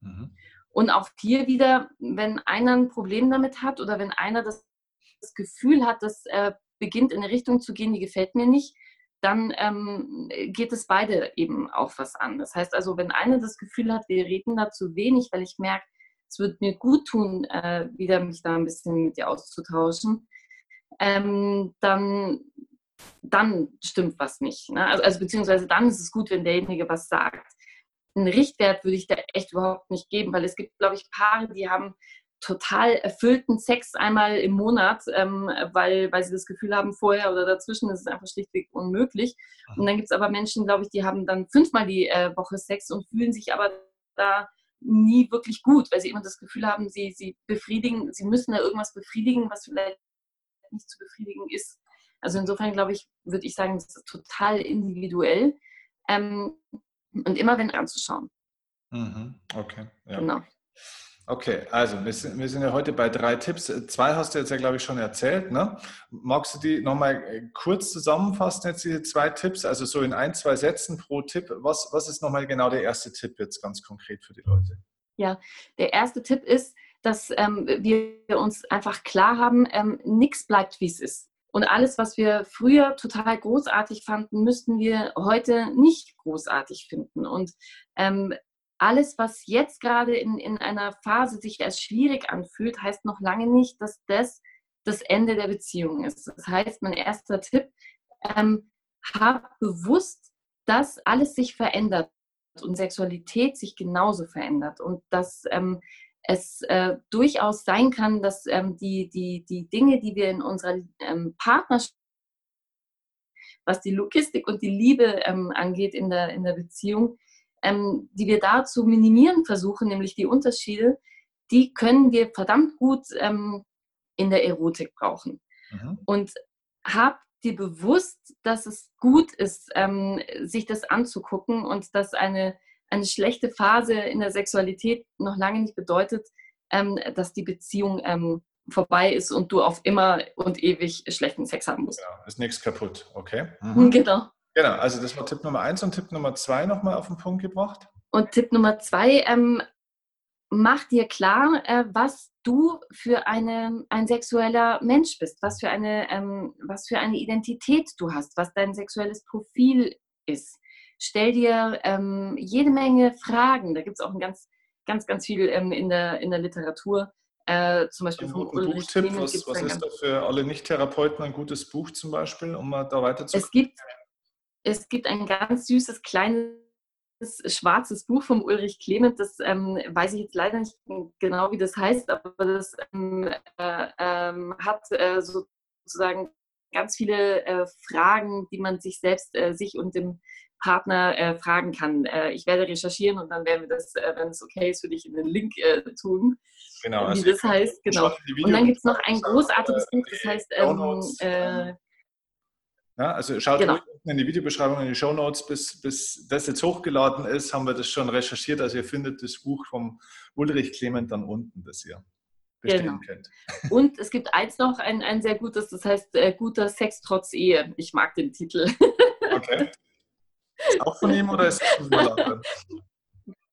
Mhm. Und auch hier wieder, wenn einer ein Problem damit hat oder wenn einer das, das Gefühl hat, dass er beginnt in eine Richtung zu gehen, die gefällt mir nicht, dann ähm, geht es beide eben auch was an. Das heißt also, wenn einer das Gefühl hat, wir reden da zu wenig, weil ich merke, es wird mir gut tun, äh, wieder mich da ein bisschen mit dir auszutauschen, ähm, dann, dann stimmt was nicht. Ne? Also, also beziehungsweise dann ist es gut, wenn derjenige was sagt einen Richtwert würde ich da echt überhaupt nicht geben, weil es gibt, glaube ich, Paare, die haben total erfüllten Sex einmal im Monat, ähm, weil, weil sie das Gefühl haben, vorher oder dazwischen ist es einfach schlichtweg unmöglich. Und dann gibt es aber Menschen, glaube ich, die haben dann fünfmal die äh, Woche Sex und fühlen sich aber da nie wirklich gut, weil sie immer das Gefühl haben, sie, sie befriedigen, sie müssen da irgendwas befriedigen, was vielleicht nicht zu befriedigen ist. Also insofern, glaube ich, würde ich sagen, das ist total individuell. Ähm, und immer wenn anzuschauen. Mhm. Okay. Ja. Genau. Okay, also wir sind, wir sind, ja heute bei drei Tipps. Zwei hast du jetzt ja, glaube ich, schon erzählt. Ne? Magst du die nochmal äh, kurz zusammenfassen, jetzt diese zwei Tipps? Also so in ein, zwei Sätzen pro Tipp. Was, was ist nochmal genau der erste Tipp jetzt ganz konkret für die Leute? Ja, der erste Tipp ist, dass ähm, wir uns einfach klar haben, ähm, nichts bleibt, wie es ist. Und alles, was wir früher total großartig fanden, müssten wir heute nicht großartig finden. Und ähm, alles, was jetzt gerade in, in einer Phase sich als schwierig anfühlt, heißt noch lange nicht, dass das das Ende der Beziehung ist. Das heißt, mein erster Tipp, ähm, hab bewusst, dass alles sich verändert und Sexualität sich genauso verändert und dass ähm, es äh, durchaus sein kann, dass ähm, die, die, die Dinge, die wir in unserer ähm, Partnerschaft, was die Logistik und die Liebe ähm, angeht in der, in der Beziehung, ähm, die wir da zu minimieren versuchen, nämlich die Unterschiede, die können wir verdammt gut ähm, in der Erotik brauchen. Mhm. Und hab dir bewusst, dass es gut ist, ähm, sich das anzugucken und dass eine eine schlechte Phase in der Sexualität noch lange nicht bedeutet, ähm, dass die Beziehung ähm, vorbei ist und du auf immer und ewig schlechten Sex haben musst. Genau, ist nichts kaputt, okay. Mhm. Genau. Genau, also das war Tipp Nummer eins und Tipp Nummer zwei nochmal auf den Punkt gebracht. Und Tipp Nummer zwei, ähm, mach dir klar, äh, was du für eine, ein sexueller Mensch bist, was für, eine, ähm, was für eine Identität du hast, was dein sexuelles Profil ist. Stell dir ähm, jede Menge Fragen. Da gibt es auch ein ganz, ganz, ganz viel ähm, in, der, in der Literatur. Äh, zum Beispiel vom Ulrich Buchtipp, was, was ist da für alle Nicht-Therapeuten ein gutes Buch zum Beispiel, um mal da weiterzukommen? Es gibt, es gibt ein ganz süßes, kleines schwarzes Buch vom Ulrich Clement, das ähm, weiß ich jetzt leider nicht genau, wie das heißt, aber das ähm, äh, ähm, hat äh, sozusagen ganz viele äh, Fragen, die man sich selbst, äh, sich und dem Partner äh, fragen kann. Äh, ich werde recherchieren und dann werden wir das, wenn es okay ist, für dich in den Link tun. Genau. Wie also das heißt, genau. Und dann gibt es noch ein großartiges Buch, das heißt ähm, ja, also schaut genau. unten in die Videobeschreibung, in die Show Notes, bis, bis das jetzt hochgeladen ist, haben wir das schon recherchiert. Also ihr findet das Buch vom Ulrich Clement dann unten, das ihr bestellen genau. könnt. Und es gibt eins noch, ein, ein sehr gutes, das heißt äh, Guter Sex trotz Ehe. Ich mag den Titel. Okay. Ist auch von ihm oder ist das von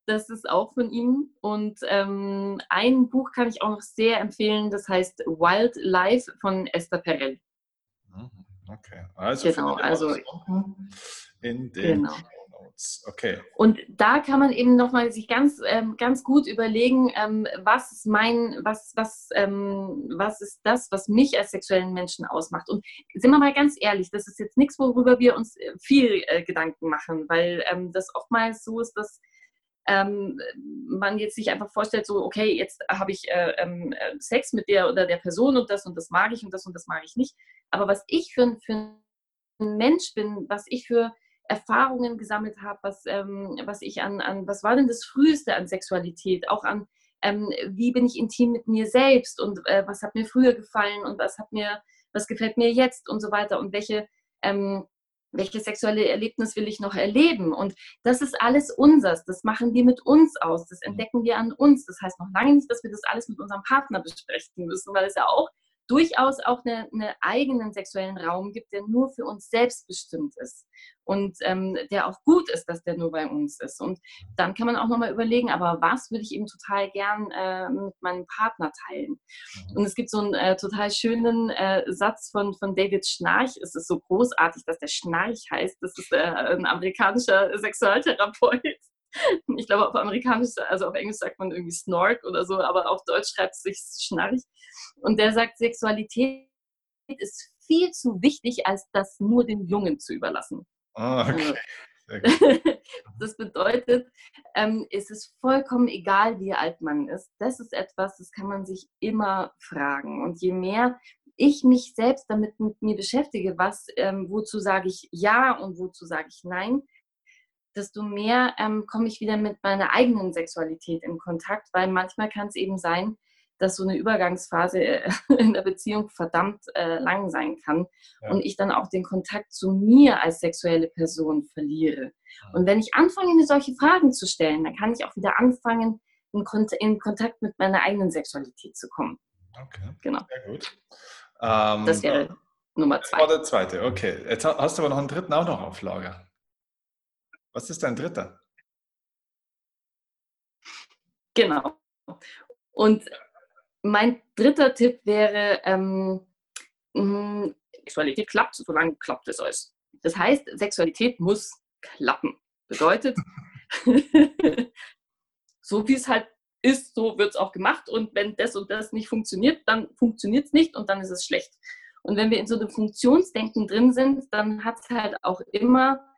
Das ist auch von ihm. Und ähm, ein Buch kann ich auch noch sehr empfehlen, das heißt Wildlife von Esther Perel. Okay, also genau, also in den genau. Okay. Und da kann man eben nochmal sich ganz, ähm, ganz gut überlegen, ähm, was ist mein, was, was, ähm, was ist das, was mich als sexuellen Menschen ausmacht. Und sind wir mal ganz ehrlich, das ist jetzt nichts, worüber wir uns äh, viel äh, Gedanken machen, weil ähm, das oftmals so ist, dass ähm, man jetzt sich einfach vorstellt, so, okay, jetzt habe ich äh, ähm, äh, Sex mit der oder der Person und das und das mag ich und das und das mag ich nicht. Aber was ich für, für ein Mensch bin, was ich für Erfahrungen gesammelt habe, was, ähm, was ich an, an, was war denn das Früheste an Sexualität, auch an, ähm, wie bin ich intim mit mir selbst und äh, was hat mir früher gefallen und was hat mir, was gefällt mir jetzt und so weiter und welche, ähm, welches sexuelle Erlebnis will ich noch erleben? Und das ist alles unseres. Das machen wir mit uns aus. Das entdecken wir an uns. Das heißt noch lange nicht, dass wir das alles mit unserem Partner besprechen müssen, weil es ja auch durchaus auch einen eine eigenen sexuellen Raum gibt, der nur für uns selbst bestimmt ist und ähm, der auch gut ist, dass der nur bei uns ist. Und dann kann man auch nochmal überlegen, aber was würde ich eben total gern äh, mit meinem Partner teilen? Mhm. Und es gibt so einen äh, total schönen äh, Satz von, von David Schnarch. Es ist so großartig, dass der Schnarch heißt. Das ist äh, ein amerikanischer Sexualtherapeut ich glaube, auf Amerikanisch, also auf Englisch sagt man irgendwie Snork oder so, aber auf Deutsch schreibt es sich Schnarch. Und der sagt, Sexualität ist viel zu wichtig, als das nur den Jungen zu überlassen. Ah, okay. das bedeutet, ähm, es ist vollkommen egal, wie alt man ist. Das ist etwas, das kann man sich immer fragen. Und je mehr ich mich selbst damit mit mir beschäftige, was, ähm, wozu sage ich ja und wozu sage ich nein, desto mehr ähm, komme ich wieder mit meiner eigenen Sexualität in Kontakt, weil manchmal kann es eben sein, dass so eine Übergangsphase äh, in der Beziehung verdammt äh, lang sein kann ja. und ich dann auch den Kontakt zu mir als sexuelle Person verliere. Ja. Und wenn ich anfange, mir solche Fragen zu stellen, dann kann ich auch wieder anfangen, in, Kont in Kontakt mit meiner eigenen Sexualität zu kommen. Okay, genau. sehr gut. Ähm, das wäre Nummer zwei. Das war der zweite, okay. Jetzt hast du aber noch einen dritten auch noch auf Lager. Was ist dein dritter? Genau. Und mein dritter Tipp wäre, ähm, hm, Sexualität klappt, solange klappt es alles. Das heißt, Sexualität muss klappen. Bedeutet, so wie es halt ist, so wird es auch gemacht. Und wenn das und das nicht funktioniert, dann funktioniert es nicht und dann ist es schlecht. Und wenn wir in so einem Funktionsdenken drin sind, dann hat es halt auch immer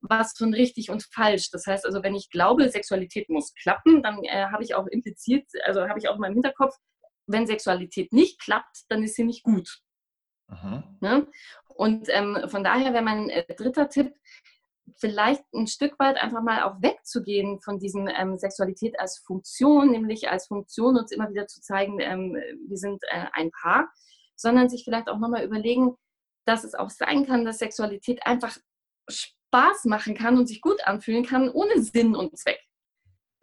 was von richtig und falsch. Das heißt also, wenn ich glaube, Sexualität muss klappen, dann äh, habe ich auch impliziert, also habe ich auch in meinem Hinterkopf, wenn Sexualität nicht klappt, dann ist sie nicht gut. Ne? Und ähm, von daher wäre mein äh, dritter Tipp, vielleicht ein Stück weit einfach mal auch wegzugehen von diesem ähm, Sexualität als Funktion, nämlich als Funktion uns immer wieder zu zeigen, ähm, wir sind äh, ein Paar, sondern sich vielleicht auch nochmal überlegen, dass es auch sein kann, dass Sexualität einfach Spaß machen kann und sich gut anfühlen kann, ohne Sinn und Zweck.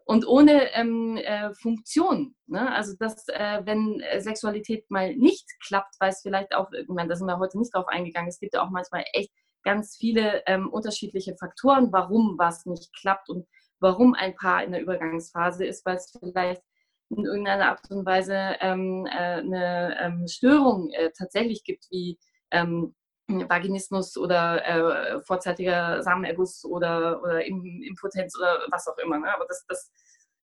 und ohne ähm, äh, Funktion. Ne? Also, dass, äh, wenn Sexualität mal nicht klappt, weil es vielleicht auch, meine, da sind wir heute nicht drauf eingegangen, es gibt ja auch manchmal echt ganz viele ähm, unterschiedliche Faktoren, warum was nicht klappt und warum ein Paar in der Übergangsphase ist, weil es vielleicht in irgendeiner Art und Weise ähm, äh, eine ähm, Störung äh, tatsächlich gibt, wie ähm, Vaginismus oder äh, vorzeitiger Samenerguss oder, oder Impotenz oder was auch immer. Ne? Aber das, das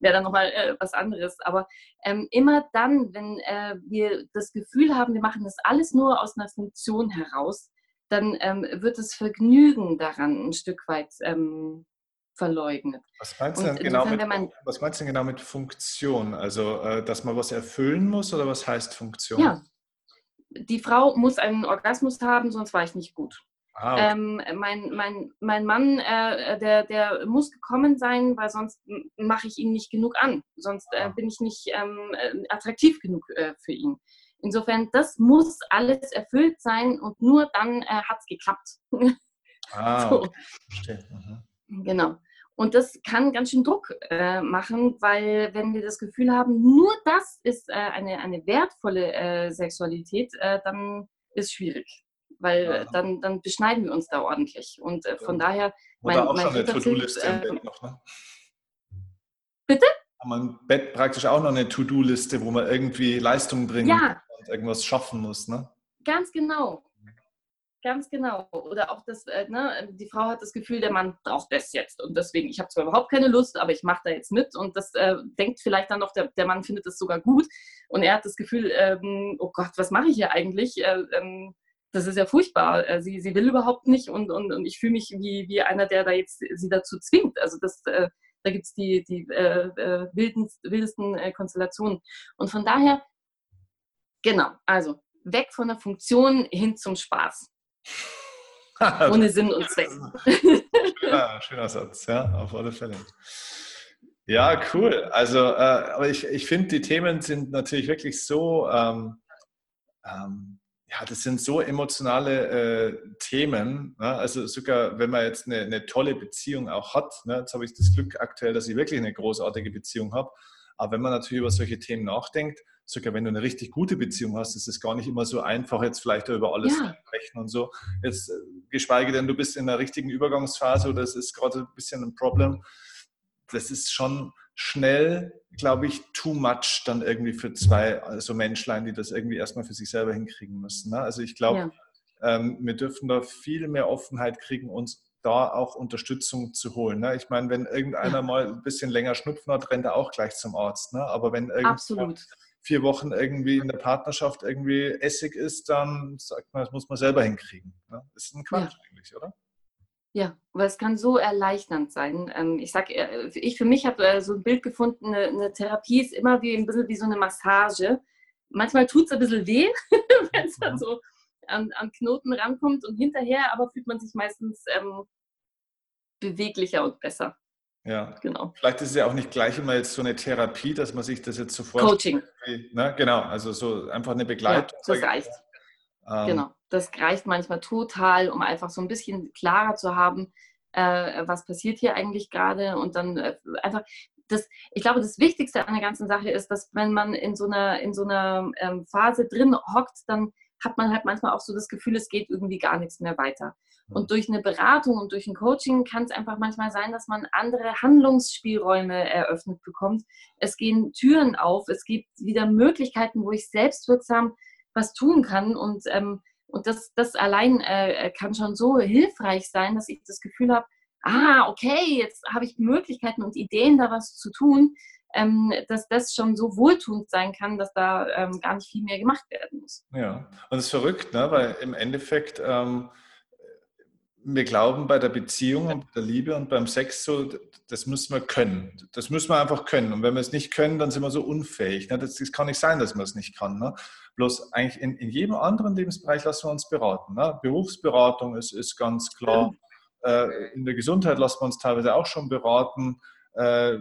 wäre dann nochmal äh, was anderes. Aber ähm, immer dann, wenn äh, wir das Gefühl haben, wir machen das alles nur aus einer Funktion heraus, dann ähm, wird das Vergnügen daran ein Stück weit ähm, verleugnet. Was meinst, du denn genau mit, man, was meinst du denn genau mit Funktion? Also, äh, dass man was erfüllen muss oder was heißt Funktion? Ja, die Frau muss einen Orgasmus haben, sonst war ich nicht gut. Ah, okay. ähm, mein, mein, mein Mann, äh, der, der muss gekommen sein, weil sonst mache ich ihn nicht genug an. Sonst äh, ah. bin ich nicht ähm, äh, attraktiv genug äh, für ihn. Insofern, das muss alles erfüllt sein und nur dann äh, hat es geklappt. Ah, so. okay. Mhm. Genau. Und das kann ganz schön Druck äh, machen, weil wenn wir das Gefühl haben, nur das ist äh, eine, eine wertvolle äh, Sexualität, äh, dann ist schwierig. Weil ja. dann, dann beschneiden wir uns da ordentlich. Und äh, von ja. daher, mein, Oder auch mein schon eine To-Do-Liste im Bett noch, ne? Bitte? Haben wir im Bett praktisch auch noch eine To-Do-Liste, wo man irgendwie Leistung bringen ja. und irgendwas schaffen muss, ne? Ganz genau. Ganz genau. Oder auch das, äh, ne, die Frau hat das Gefühl, der Mann braucht das jetzt. Und deswegen, ich habe zwar überhaupt keine Lust, aber ich mache da jetzt mit. Und das äh, denkt vielleicht dann noch, der, der Mann findet das sogar gut. Und er hat das Gefühl, ähm, oh Gott, was mache ich hier eigentlich? Äh, ähm, das ist ja furchtbar. Äh, sie, sie will überhaupt nicht und, und, und ich fühle mich wie, wie einer, der da jetzt sie dazu zwingt. Also das, äh, da gibt es die, die äh, äh wildensten, wildesten Konstellationen. Und von daher, genau, also weg von der Funktion hin zum Spaß. Ohne Sinn und Zweck. schöner, schöner Satz, ja, auf alle Fälle. Ja, cool. Also, äh, aber ich, ich finde, die Themen sind natürlich wirklich so, ähm, ähm, ja, das sind so emotionale äh, Themen. Ne? Also sogar, wenn man jetzt eine, eine tolle Beziehung auch hat, ne? jetzt habe ich das Glück aktuell, dass ich wirklich eine großartige Beziehung habe. Aber wenn man natürlich über solche Themen nachdenkt, sogar wenn du eine richtig gute Beziehung hast, ist es gar nicht immer so einfach, jetzt vielleicht über alles ja. zu sprechen und so. Jetzt, äh, geschweige denn, du bist in der richtigen Übergangsphase oder es ist gerade ein bisschen ein Problem. Das ist schon schnell, glaube ich, too much dann irgendwie für zwei also Menschlein, die das irgendwie erstmal für sich selber hinkriegen müssen. Ne? Also ich glaube, ja. ähm, wir dürfen da viel mehr Offenheit kriegen, uns da auch Unterstützung zu holen. Ne? Ich meine, wenn irgendeiner ja. mal ein bisschen länger Schnupfen hat, rennt er auch gleich zum Arzt. Ne? Aber wenn Absolut vier Wochen irgendwie in der Partnerschaft irgendwie Essig ist, dann sagt man, das muss man selber hinkriegen. Ne? Das ist ein Quatsch ja. eigentlich, oder? Ja, weil es kann so erleichternd sein. Ähm, ich sag, äh, ich für mich habe äh, so ein Bild gefunden, eine, Therapie ist immer wie ein bisschen wie so eine Massage. Manchmal tut es ein bisschen weh, wenn es dann mhm. so an, an, Knoten rankommt und hinterher, aber fühlt man sich meistens ähm, beweglicher und besser. Ja, genau. Vielleicht ist es ja auch nicht gleich immer jetzt so eine Therapie, dass man sich das jetzt sofort. Coaching. Ne? Genau, also so einfach eine Begleitung. Ja, das reicht. Ähm, genau, das reicht manchmal total, um einfach so ein bisschen klarer zu haben, äh, was passiert hier eigentlich gerade und dann äh, einfach. Das, ich glaube, das Wichtigste an der ganzen Sache ist, dass wenn man in so einer, in so einer ähm, Phase drin hockt, dann hat man halt manchmal auch so das Gefühl, es geht irgendwie gar nichts mehr weiter. Und durch eine Beratung und durch ein Coaching kann es einfach manchmal sein, dass man andere Handlungsspielräume eröffnet bekommt. Es gehen Türen auf, es gibt wieder Möglichkeiten, wo ich selbstwirksam was tun kann. Und, ähm, und das, das allein äh, kann schon so hilfreich sein, dass ich das Gefühl habe, ah, okay, jetzt habe ich Möglichkeiten und Ideen, da was zu tun, ähm, dass das schon so wohltuend sein kann, dass da ähm, gar nicht viel mehr gemacht werden muss. Ja, und es ist verrückt, ne? weil im Endeffekt ähm, wir glauben bei der Beziehung und bei der Liebe und beim Sex so, das müssen wir können. Das müssen wir einfach können. Und wenn wir es nicht können, dann sind wir so unfähig. Ne? Das, das kann nicht sein, dass man es nicht kann. Ne? Bloß eigentlich in, in, jedem anderen Lebensbereich lassen wir uns beraten. Ne? Berufsberatung ist, ist ganz klar. Äh, in der Gesundheit lassen wir uns teilweise auch schon beraten. Äh,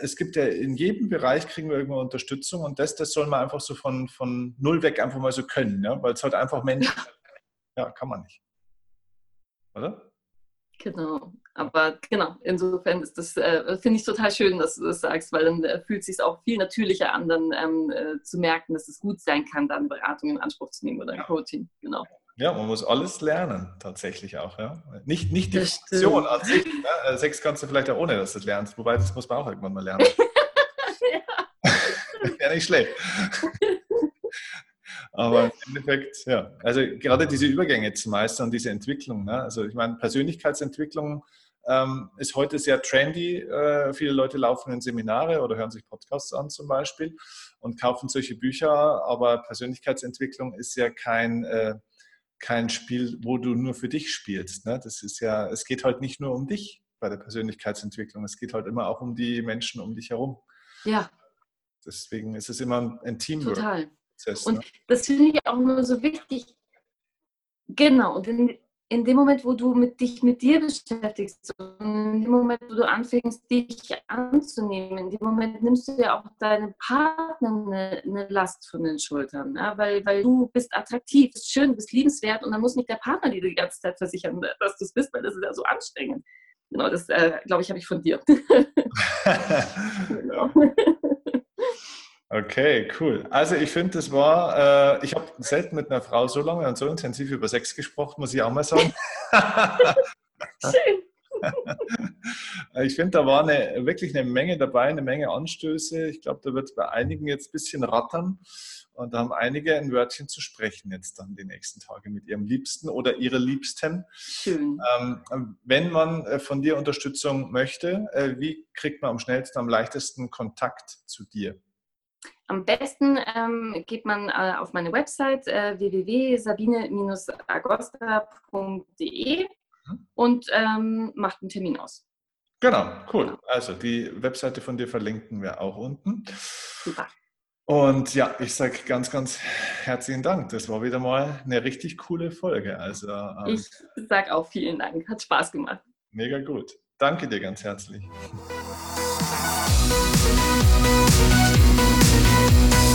es gibt ja in jedem Bereich kriegen wir irgendwo Unterstützung und das, das soll man einfach so von, von null weg einfach mal so können, ja? weil es halt einfach Menschen, ja, kann man nicht oder? Genau, aber genau, insofern ist das, äh, finde ich total schön, dass du das sagst, weil dann äh, fühlt es sich auch viel natürlicher an, dann ähm, äh, zu merken, dass es gut sein kann, dann Beratung in Anspruch zu nehmen oder ein Coaching, genau. Ja, man muss alles lernen, tatsächlich auch. Ja. Nicht, nicht die das Funktion an sich. Ne? Äh, Sex kannst du vielleicht auch ohne, dass du das lernst, wobei das muss man auch irgendwann mal lernen. ja. ja, nicht schlecht. Aber im Endeffekt, ja, also gerade diese Übergänge zu meistern, diese Entwicklung. Ne? Also ich meine, Persönlichkeitsentwicklung ähm, ist heute sehr trendy. Äh, viele Leute laufen in Seminare oder hören sich Podcasts an zum Beispiel und kaufen solche Bücher. Aber Persönlichkeitsentwicklung ist ja kein, äh, kein Spiel, wo du nur für dich spielst. Ne? Das ist ja, es geht halt nicht nur um dich bei der Persönlichkeitsentwicklung. Es geht halt immer auch um die Menschen um dich herum. Ja. Deswegen ist es immer ein Teamwork. Total. Prozess. Und ne? das finde ich auch nur so wichtig. Genau, und in, in dem Moment, wo du mit dich mit dir beschäftigst, in dem Moment, wo du anfängst, dich anzunehmen, in dem Moment nimmst du ja auch deinem Partner eine, eine Last von den Schultern, ja? weil, weil du bist attraktiv, bist schön, bist liebenswert und dann muss nicht der Partner dir die ganze Zeit versichern, dass du es bist, weil das ist ja so anstrengend. Genau, das äh, glaube ich, habe ich von dir. genau. Okay, cool. Also ich finde, das war, äh, ich habe selten mit einer Frau so lange und so intensiv über Sex gesprochen, muss ich auch mal sagen. Schön. ich finde, da war eine, wirklich eine Menge dabei, eine Menge Anstöße. Ich glaube, da wird es bei einigen jetzt ein bisschen rattern. Und da haben einige ein Wörtchen zu sprechen jetzt dann die nächsten Tage mit ihrem Liebsten oder ihrer Liebsten. Schön. Ähm, wenn man äh, von dir Unterstützung möchte, äh, wie kriegt man am schnellsten, am leichtesten Kontakt zu dir? Am besten ähm, geht man äh, auf meine Website äh, www.sabine-agosta.de mhm. und ähm, macht einen Termin aus. Genau, cool. Genau. Also die Webseite von dir verlinken wir auch unten. Super. Und ja, ich sage ganz, ganz herzlichen Dank. Das war wieder mal eine richtig coole Folge. Also, ähm, ich sage auch vielen Dank. Hat Spaß gemacht. Mega gut. Danke dir ganz herzlich.